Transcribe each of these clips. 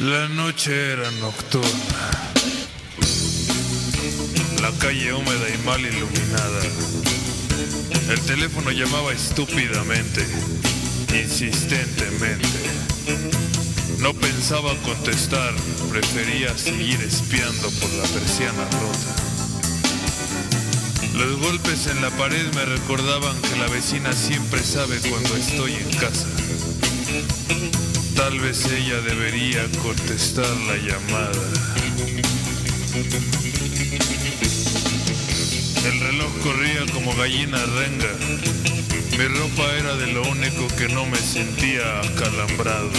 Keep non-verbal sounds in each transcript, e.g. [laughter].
La noche era nocturna. La calle húmeda y mal iluminada. El teléfono llamaba estúpidamente, insistentemente. No pensaba contestar, prefería seguir espiando por la persiana rota. Los golpes en la pared me recordaban que la vecina siempre sabe cuando estoy en casa. Tal vez ella debería contestar la llamada. El reloj corría como gallina renga. Mi ropa era de lo único que no me sentía acalambrado.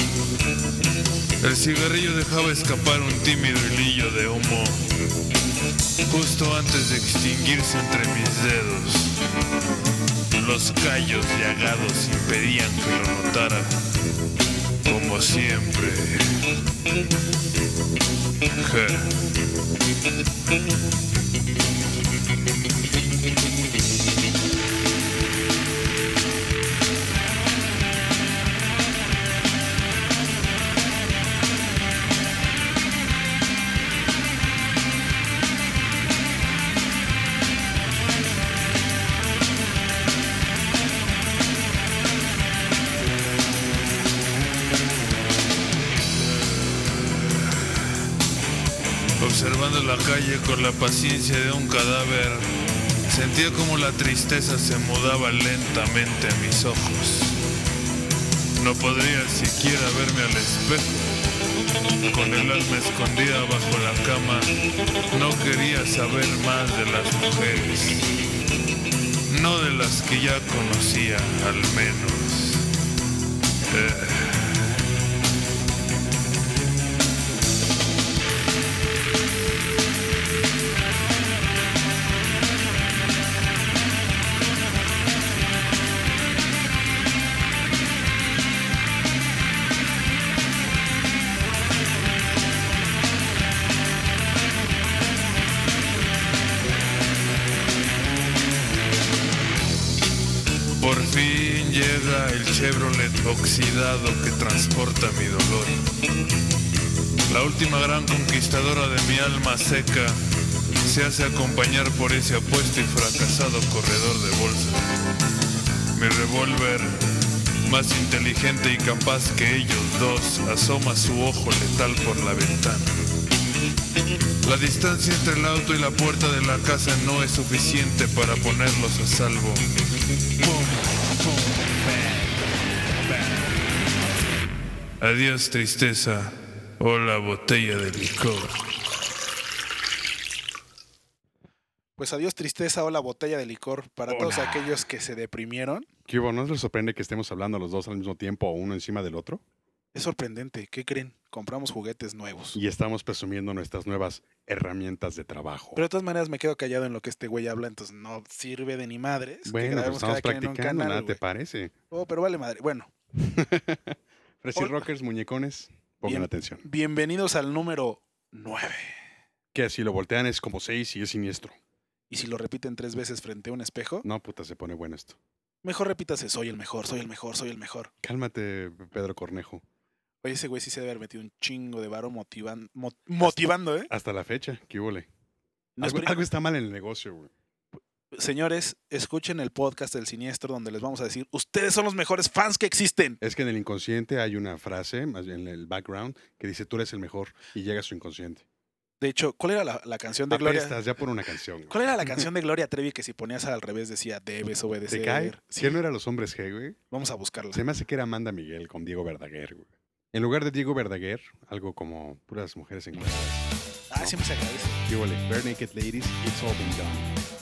El cigarrillo dejaba escapar un tímido hilillo de humo justo antes de extinguirse entre mis dedos. Los callos llagados impedían que lo notara, como siempre. La calle con la paciencia de un cadáver, sentía como la tristeza se mudaba lentamente a mis ojos. No podría siquiera verme al espejo. Con el alma escondida bajo la cama, no quería saber más de las mujeres. No de las que ya conocía, al menos. Eh. El Chevrolet oxidado que transporta mi dolor. La última gran conquistadora de mi alma seca se hace acompañar por ese apuesto y fracasado corredor de bolsa. Mi revólver, más inteligente y capaz que ellos dos, asoma su ojo letal por la ventana. La distancia entre el auto y la puerta de la casa no es suficiente para ponerlos a salvo. Adiós tristeza, hola botella de licor. Pues adiós tristeza o la botella de licor para todos aquellos que se deprimieron. ¿Qué hubo? ¿No les sorprende que estemos hablando los dos al mismo tiempo o uno encima del otro? Es sorprendente, ¿qué creen? Compramos juguetes nuevos. Y estamos presumiendo nuestras nuevas herramientas de trabajo. Pero de todas maneras me quedo callado en lo que este güey habla, entonces no sirve de ni madres. que bueno, pues grabemos estamos practicando, canal, nada te parece. Oh, pero vale madre. Bueno, [laughs] Hola. Rockers, muñecones, pongan Bien. atención. bienvenidos al número 9. Que si lo voltean es como seis y es siniestro. Y si lo repiten tres veces frente a un espejo, No, puta, se pone bueno esto. mejor repítase, soy el mejor, soy el mejor, soy el mejor. Cálmate, Pedro Cornejo. Oye, ese güey sí se debe haber metido un chingo de varo motivan- mo- motivando, ¿eh? Hasta la fecha, ¿qué? No es Algo, algo está mal en el negocio, güey. Señores, escuchen el podcast del Siniestro donde les vamos a decir, ustedes son los mejores fans que existen. Es que en el inconsciente hay una frase, más bien en el background, que dice tú eres el mejor y llega a su inconsciente. De hecho, ¿cuál era la, la canción de Gloria? Apestas ya por una canción. ¿Cuál era la canción de [laughs] Gloria Trevi que si ponías al revés decía debes obedecer? ¿Te cae? Sí, ¿Quién no era los hombres G, güey? Vamos a buscarla. Se me hace que era Amanda Miguel con Diego Verdaguer, güey. En lugar de Diego Verdaguer, algo como puras mujeres encueradas. Ah, siempre se agradece. Bare Naked Ladies, It's All Been Done.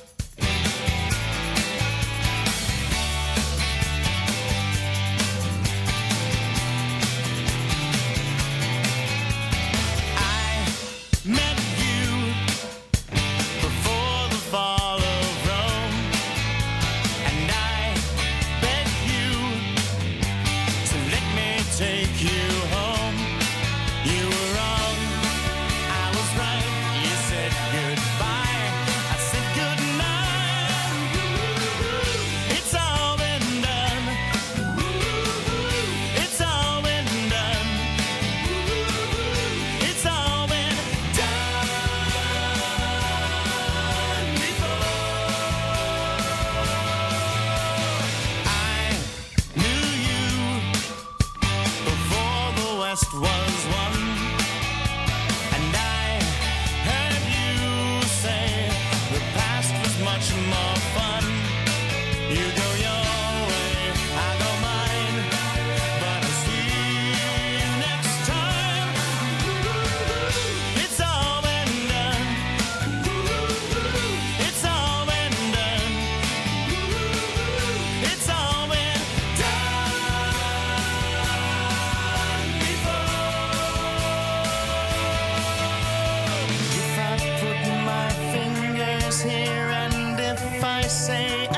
Say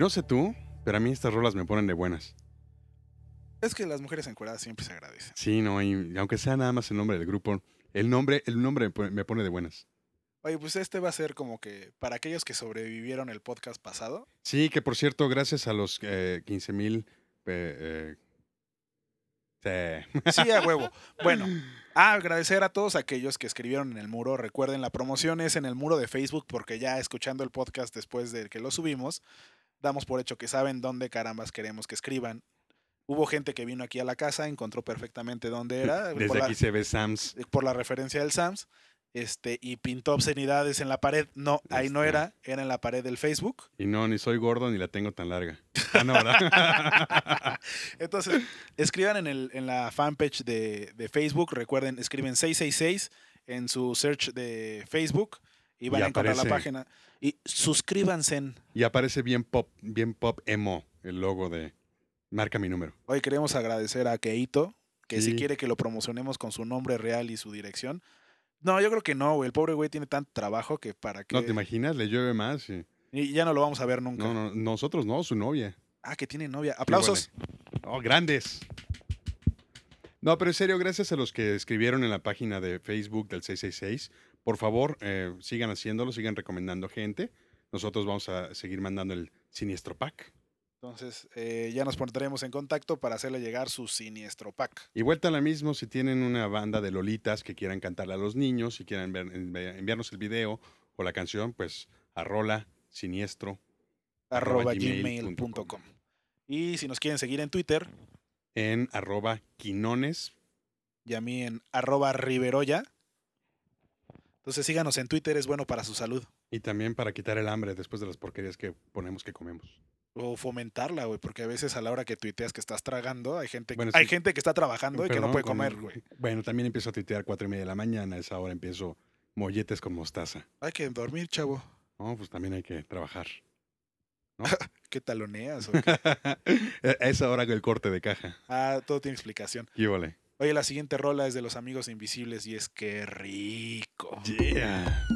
no sé tú, pero a mí estas rolas me ponen de buenas. Es que las mujeres encueradas siempre se agradecen. Sí, no, y aunque sea nada más el nombre del grupo, el nombre, el nombre me pone- de buenas. Oye, pues este va a ser como que para aquellos que sobrevivieron el podcast pasado. Sí, que por cierto, gracias a los eh, 15 mil... eh, eh, sí. Sí, a [laughs] huevo. Bueno, a agradecer a todos aquellos que escribieron en el muro. Recuerden, la promoción es en el muro de Facebook porque ya escuchando el podcast después de que lo subimos, damos por hecho que saben dónde carambas queremos que escriban. Hubo gente que vino aquí a la casa, encontró perfectamente dónde era. [laughs] Desde la- aquí se ve Sams. por la referencia del Sams, este, y pintó obscenidades en la pared. No, ahí no Este. era, era en la pared del Facebook. Y no, ni soy gordo ni la tengo tan larga. Ah, no, ¿verdad? [laughs] Entonces, escriban en, el, en la fanpage de, de Facebook, recuerden, escriben 666 en su search de Facebook y van Y a encontrar la página. Y suscríbanse. y aparece bien pop, bien pop emo el logo de Marca mi número. Hoy queremos agradecer a Keito, que si quiere que lo promocionemos con su nombre real y su dirección. No, yo creo que no, güey. El pobre güey tiene tanto trabajo que para que... ¿No te imaginas? Le llueve más. y- y ya no lo vamos a ver nunca. No, no, nosotros no, su novia. Ah, que tiene novia. Aplausos. Oh, grandes. No, pero en serio, gracias a los que escribieron en la página de Facebook del 666. Por favor, eh, sigan haciéndolo, sigan recomendando gente. Nosotros vamos a seguir mandando el siniestro pack. Entonces, eh, ya nos pondremos en contacto para hacerle llegar su siniestro pack. Y vuelta a la mismo, si tienen una banda de lolitas que quieran cantarle a los niños, si quieren ver- envi- enviarnos el video o la canción, pues a rola siniestro arroba Arroba gmail gmail.com. com. Y si nos quieren seguir en Twitter, en arroba quinones. y a mí en arroba riveroya. Entonces síganos en Twitter, es bueno para su salud. Y también para quitar el hambre después de las porquerías que ponemos que comemos. O fomentarla, güey, porque a veces a la hora que tuiteas que estás tragando, hay gente, Bueno, hay sí. gente que está trabajando y que no puede con- comer, güey. Bueno, también empiezo a tuitear cuatro y media de la mañana. A esa hora empiezo molletes con mostaza. Hay que dormir, chavo. No, pues también hay que trabajar. [laughs] ¿Qué taloneas? o qué? [laughs] a esa hora hago el corte de caja. Ah, todo tiene explicación. ¿Qué vale? Oye, la siguiente rola es de los amigos invisibles y es que rico. Yeah.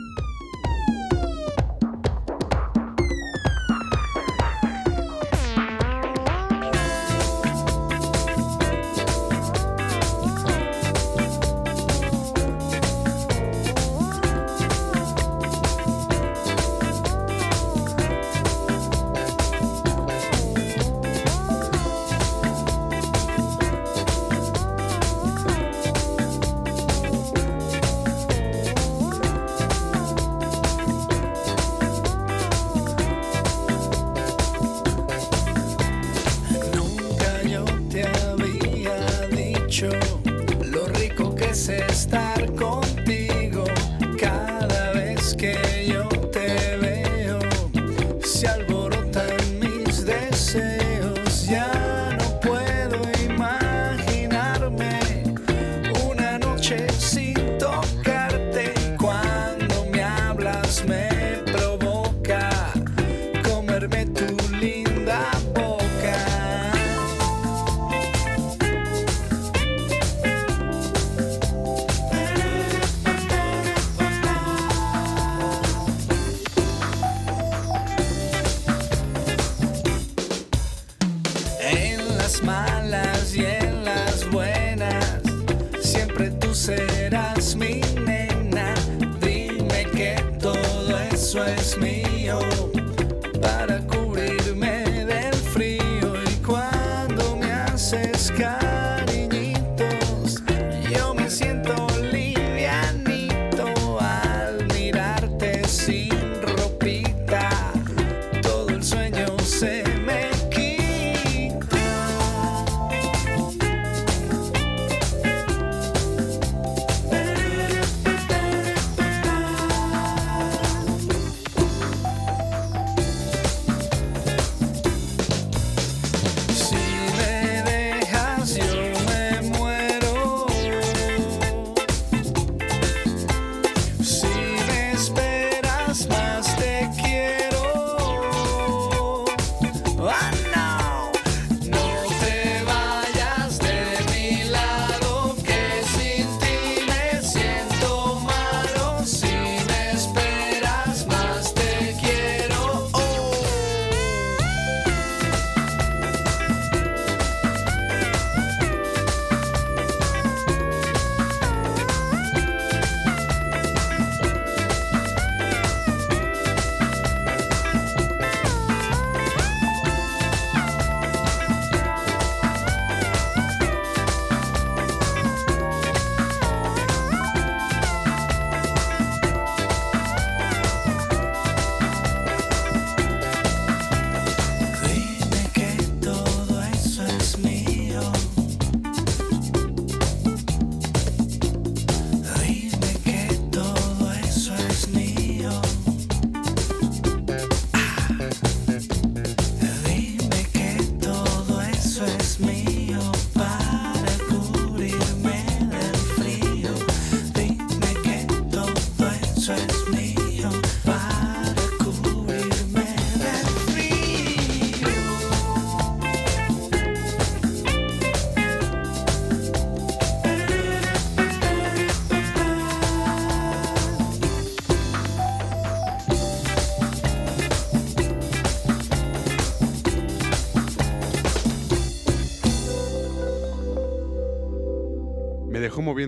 Siempre tú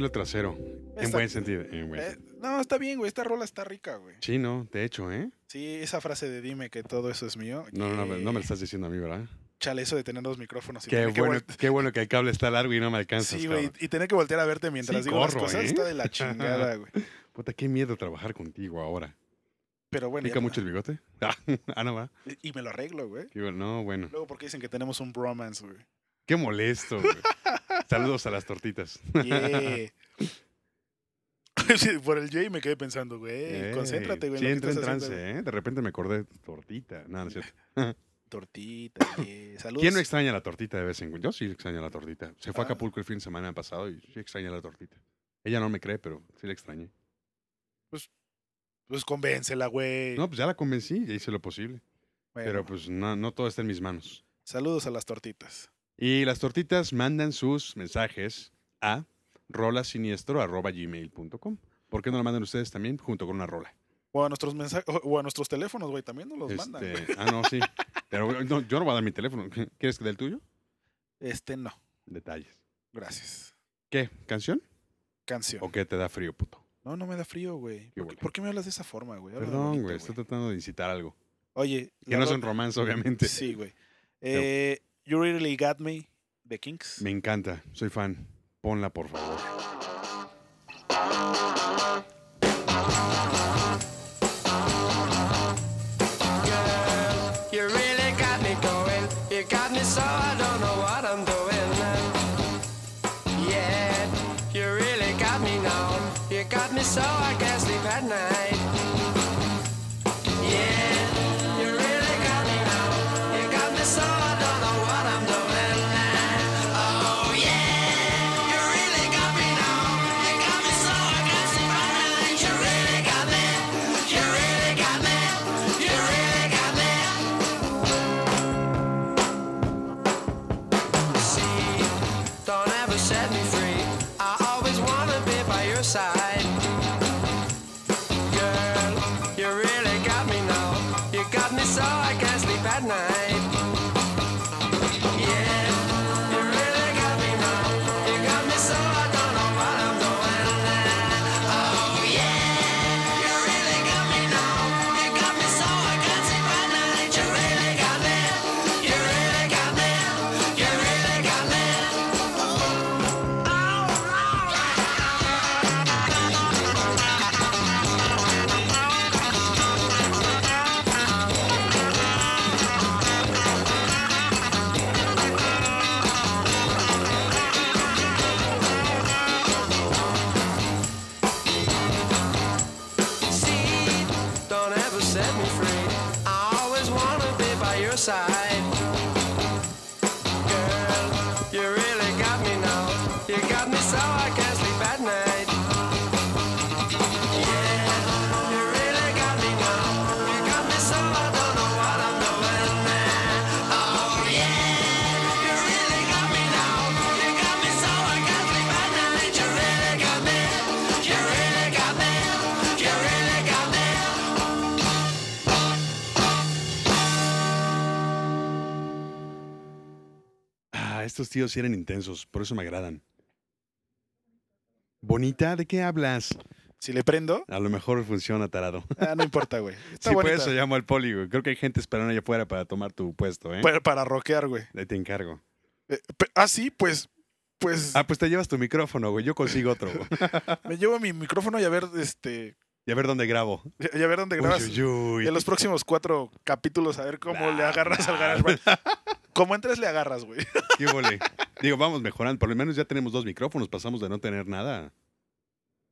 El trasero. En buen sentido. en buen Eh, sentido. no, está bien, güey. Esta rola está rica, güey. Sí, no, de hecho, ¿eh? Sí, esa frase de dime que todo eso es mío. No, no, no, no me lo estás diciendo a mí, ¿verdad? Chale, eso de tener dos micrófonos. Y Qué que bueno, vol- qué bueno que el cable está largo y no me alcanzas. Sí, güey. Y tener que voltear a verte mientras Sí, digo las cosas ¿eh? está de la [laughs] chingada, güey. Puta, qué miedo trabajar contigo ahora. Pero bueno. ¿Pica mucho el bigote? [laughs] Ah, no va. Y me lo arreglo, güey. No, bueno. Luego porque dicen que tenemos un bromance, güey. Qué molesto, güey. [laughs] Saludos a las tortitas. Yeah. [laughs] Sí, Por el J me quedé pensando, güey. Ey, concéntrate, güey. Sí, en lo entra que en trance, haciendo. ¿eh? De repente me acordé tortita. No, no es cierto. [laughs] Tortita, yeah. Saludos. ¿Quién no extraña la tortita de vez en cuando? Yo sí extraño la tortita. Se fue a Ah. Acapulco el fin de semana pasado y sí extraña la tortita. Ella no me cree, pero sí la extrañé. Pues convéncela, güey. No, pues ya la convencí, ya hice lo posible. Bueno, Pero pues no, no todo está en mis manos. Saludos a las tortitas. Y las tortitas mandan sus mensajes a rolasiniestro.gmail.com. ¿Por qué no lo mandan ustedes también junto con una rola? O a nuestros mensajes, o a nuestros teléfonos, güey, también nos los mandan. Este, güey. ah, no, sí. Pero no, yo no voy a dar mi teléfono. [laughs] ¿Quieres que dé el tuyo? Este no. Detalles. Gracias. ¿Qué? ¿Canción? Canción. ¿O qué te da frío, puto? No, no me da frío, güey. ¿Por, qué- huele. por qué me hablas de esa forma, güey? Habla Perdón, bonito, güey. Estoy tratando de incitar algo. Oye. Que la no es un romance, obviamente. Sí, güey. Eh, you Really Got Me, The Kinks. Me encanta. Soy fan. Ponla, por favor. life. Estos tíos sí eran intensos, por eso me agradan. ¿Bonita? ¿De qué hablas? Si le prendo, A lo mejor funciona, tarado. ah, no importa, güey. [laughs] Por bonita. eso llamo al poli, güey. Creo que hay gente esperando allá afuera para tomar tu puesto, ¿eh? para, para rockear, güey. Ahí te encargo. Eh, ah, sí, pues, pues Ah, pues te llevas tu micrófono, güey. Yo consigo otro. [laughs] me llevo mi micrófono y a ver, este, y a ver dónde grabo. y a ver dónde grabas. Uy, uy, uy. En los próximos cuatro capítulos, a ver cómo le agarras al GarageBand. Como entres, le agarras, güey. [laughs] Qué vole. Digo, vamos mejorando. Por lo menos ya tenemos dos micrófonos. Pasamos de no tener nada.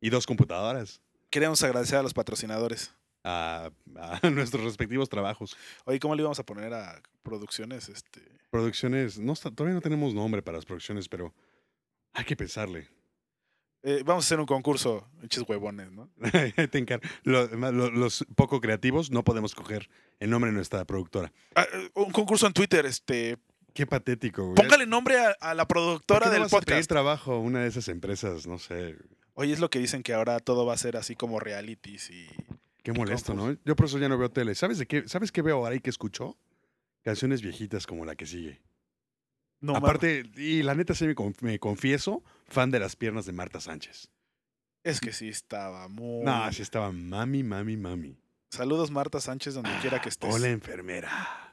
Y dos computadoras. Queremos agradecer a los patrocinadores. A, a [laughs] nuestros respectivos trabajos. Oye, ¿cómo le íbamos a poner a producciones? Este, Producciones. No, está- todavía no tenemos nombre para las producciones, pero hay que pensarle. Eh, vamos a hacer un concurso, pinches huevones, ¿no? [laughs] Te encargo. Lo- lo- los poco creativos no podemos coger el nombre de nuestra productora. Ah, eh, un concurso en Twitter, este, Qué patético. güey. póngale nombre a, a la ¿Por productora qué no del vas a pedir podcast. trabajo a una de esas empresas? No sé. Oye, es lo que dicen que ahora todo va a ser así como realities y Qué molesto. ¿no? Yo por eso ya no veo tele. ¿Sabes de qué? ¿Sabes qué veo ahora y qué escucho? Canciones viejitas como la que sigue. no Aparte, y la neta sí me confieso, fan de las piernas de Marta Sánchez. Es que sí estaba muy. No, sí estaba mami, mami, mami. Saludos, Marta Sánchez, donde quiera que estés. Hola, enfermera.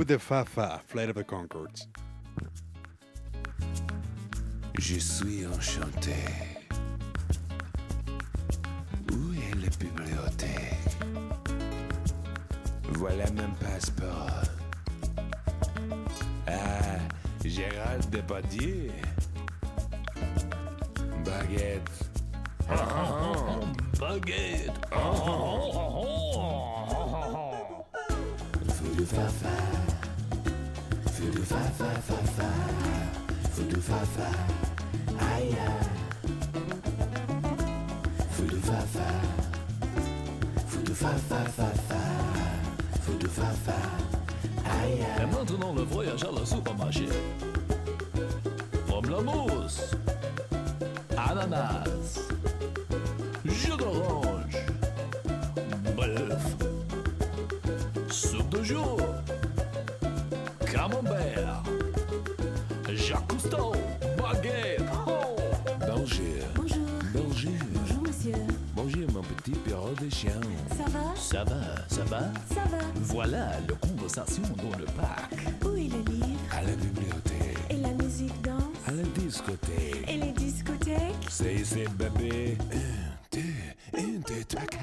Food the Fafa, Flight of the Concords. Je suis enchanté. Où est la bibliothèque? Voilà mon passeport. Ah, Gérald Depardieu. Baguette. Baguette. Voodoo fafa. Fa fa fa fa, fa fa, aïe. Fa fa, fa fa fa fa, fa fa, aïe. Et maintenant le voyage à la supermarché. Pomme la mousse, ananas, jus d'orange, bœuf, soupe de jour. Camembert. Jacques Cousteau. Baguette. Oh. Bonjour. Bonjour. Bonjour. Bonjour, monsieur. Bonjour, mon petit perro de chien. Ça va? Ça va, ça va? Ça va. Voilà la conversation dans le parc. Où est le livre? À la bibliothèque. Et la musique danse? À la discothèque. Et les discothèques? C'est ici, bébé. Un, deux, un, deux, trois, quatre.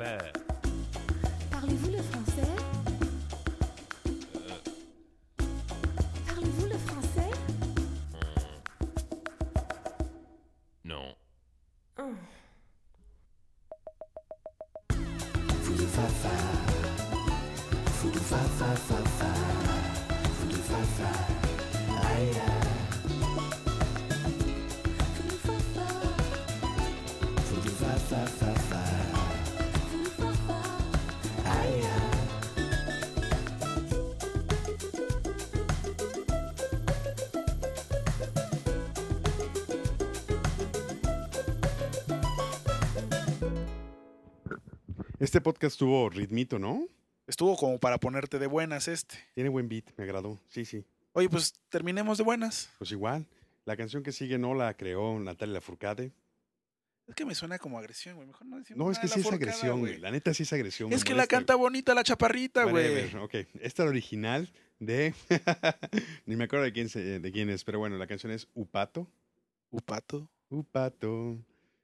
bad. Este podcast tuvo ritmito, ¿no? Estuvo como para ponerte de buenas este. Tiene buen beat, me agradó. Sí, sí. Oye, pues terminemos de buenas. Pues igual. La canción que sigue no la creó Natalia Lafourcade. Es que me suena como agresión, güey. Mejor no decimos No, es que sí es agresión, güey. La neta sí es agresión. Es que la canta bonita la chaparrita, güey. Whatever, Ok, esta es la original de... [laughs] Ni me acuerdo de quién, se- de quién es, pero bueno, la canción es Upato. Upato. Upato.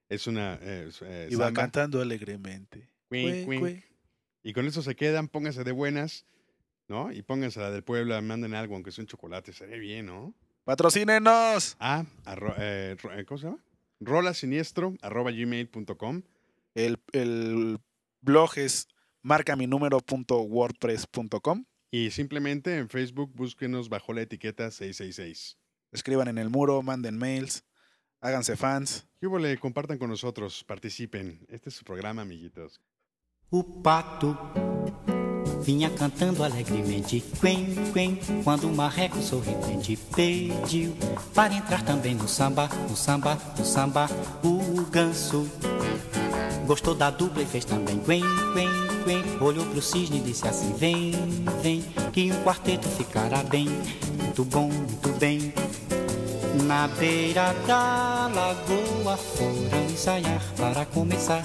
Es una... eh, eh, Iba samba. cantando alegremente. Y con eso se quedan, pónganse de buenas, ¿no? Y pónganse la del pueblo, manden algo, aunque sea un chocolate, sería bien, ¿no? ¡Patrocínenos! Ah, arro- eh, eh, ¿cómo se llama? Rola siniestro, arroba gmail.com. El, el blog es marcaminumero.wordpress.com. Y simplemente en Facebook búsquenos bajo la etiqueta 666. Escriban en el muro, manden mails, háganse fans. ¿Qué le compartan con nosotros, participen. Este es su programa, amiguitos. O pato vinha cantando alegremente, quen, quen, quando o marreco sorridente pediu para entrar também no samba, no samba, no samba. O ganso gostou da dupla e fez também quen, quen, quen. Olhou pro cisne e disse assim: Vem, vem, que um quarteto ficará bem, muito bom, muito bem. Na beira da lagoa foram ensaiar para começar.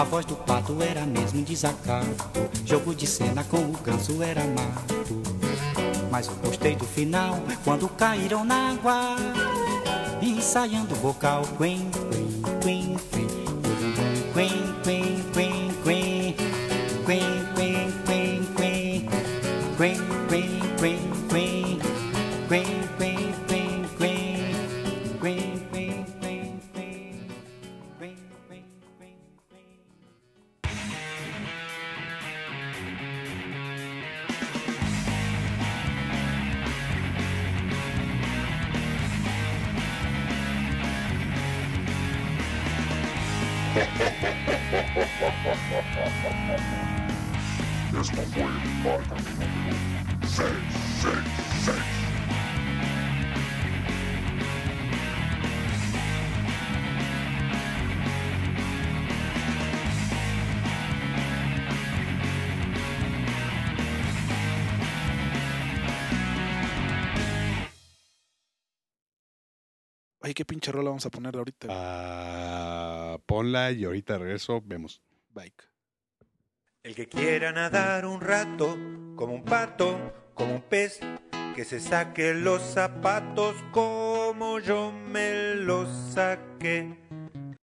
A voz do pato era mesmo desacato. Jogo de cena com o ganso era mato. Mas eu gostei do final quando caíram na água. Ensaiando o vocal. Quen, quen, quen, quen, qué pinche rola vamos a poner ahorita. Ah, ponla y ahorita regreso, vemos. Bike. El que quiera nadar un rato, como un pato, como un pez, que se saque los zapatos como yo me los saqué.